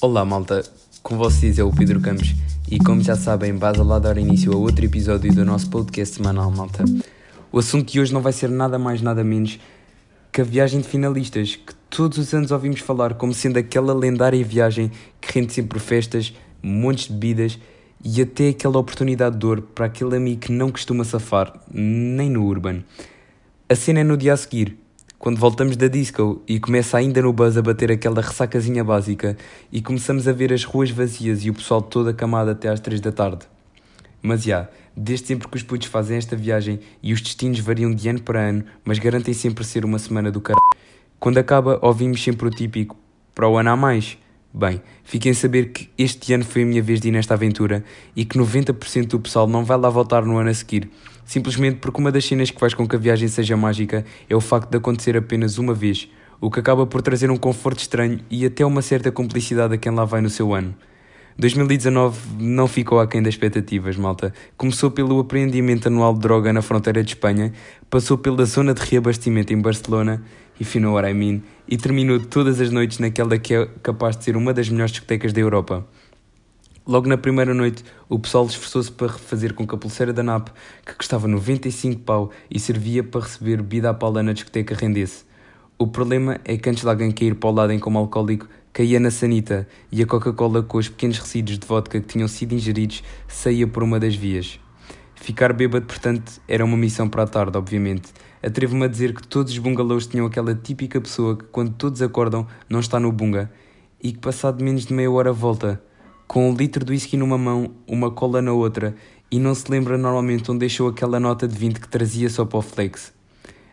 Olá malta, com vocês é o Pedro Campos e como já sabem, basta lá dar início a outro episódio do nosso podcast semanal malta. O assunto de hoje não vai ser nada mais nada menos que a viagem de finalistas, que todos os anos ouvimos falar como sendo aquela lendária viagem que rende sempre festas, montes de bebidas e até aquela oportunidade de ouro para aquele amigo que não costuma safar, nem no Urban. A cena é no dia a seguir, quando voltamos da disco e começa ainda no buzz a bater aquela ressacazinha básica e começamos a ver as ruas vazias e o pessoal todo acamado até às 3 da tarde. Mas já, yeah, desde sempre que os putos fazem esta viagem e os destinos variam de ano para ano, mas garantem sempre ser uma semana do caralho. Quando acaba, ouvimos sempre o típico: para o ano há mais. Bem, fiquem a saber que este ano foi a minha vez de ir nesta aventura e que 90% do pessoal não vai lá voltar no ano a seguir, simplesmente porque uma das cenas que faz com que a viagem seja mágica é o facto de acontecer apenas uma vez, o que acaba por trazer um conforto estranho e até uma certa cumplicidade a quem lá vai no seu ano. 2019 não ficou aquém das expectativas, malta. Começou pelo apreendimento anual de droga na fronteira de Espanha, passou pela zona de reabastecimento em Barcelona, if you know what I mean, e terminou todas as noites naquela que é capaz de ser uma das melhores discotecas da Europa. Logo na primeira noite, o pessoal esforçou-se para fazer com que a pulseira da NAP, que custava 95 pau e servia para receber bebida à paula na discoteca, rendesse. O problema é que antes de alguém cair para o lado em como alcoólico, caía na sanita e a Coca-Cola com os pequenos resíduos de vodka que tinham sido ingeridos saía por uma das vias. Ficar bêbado, portanto, era uma missão para a tarde, obviamente. Atrevo-me a dizer que todos os bungalows tinham aquela típica pessoa que, quando todos acordam, não está no bunga e que, passado menos de meia hora, volta, com um litro de whisky numa mão, uma cola na outra e não se lembra normalmente onde deixou aquela nota de 20 que trazia só para o flex.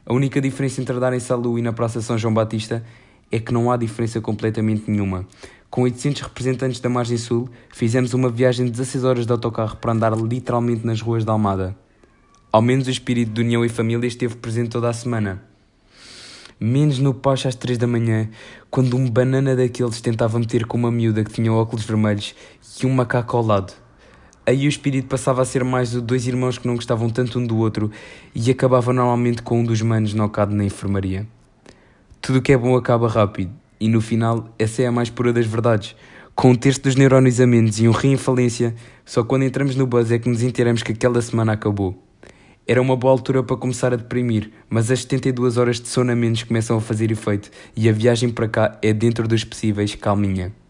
A única diferença entre dar em Salu e na Praça São João Batista é que não há diferença completamente nenhuma. Com 800 representantes da margem sul, fizemos uma viagem de 16 horas de autocarro para andar literalmente nas ruas da Almada. Ao menos o espírito de união e família esteve presente toda a semana. Menos no Pacho às 3 da manhã, quando um banana daqueles tentava meter com uma miúda que tinha óculos vermelhos e um macaco ao lado. Aí o espírito passava a ser mais de dois irmãos que não gostavam tanto um do outro e acabava normalmente com um dos manos nocado na enfermaria. Tudo o que é bom acaba rápido, e no final, essa é a mais pura das verdades. Com um terço dos neurónios a menos e um rim em falência, só quando entramos no buzz é que nos inteiramos que aquela semana acabou. Era uma boa altura para começar a deprimir, mas as 72 horas de sono a menos começam a fazer efeito e a viagem para cá é dentro dos possíveis calminha.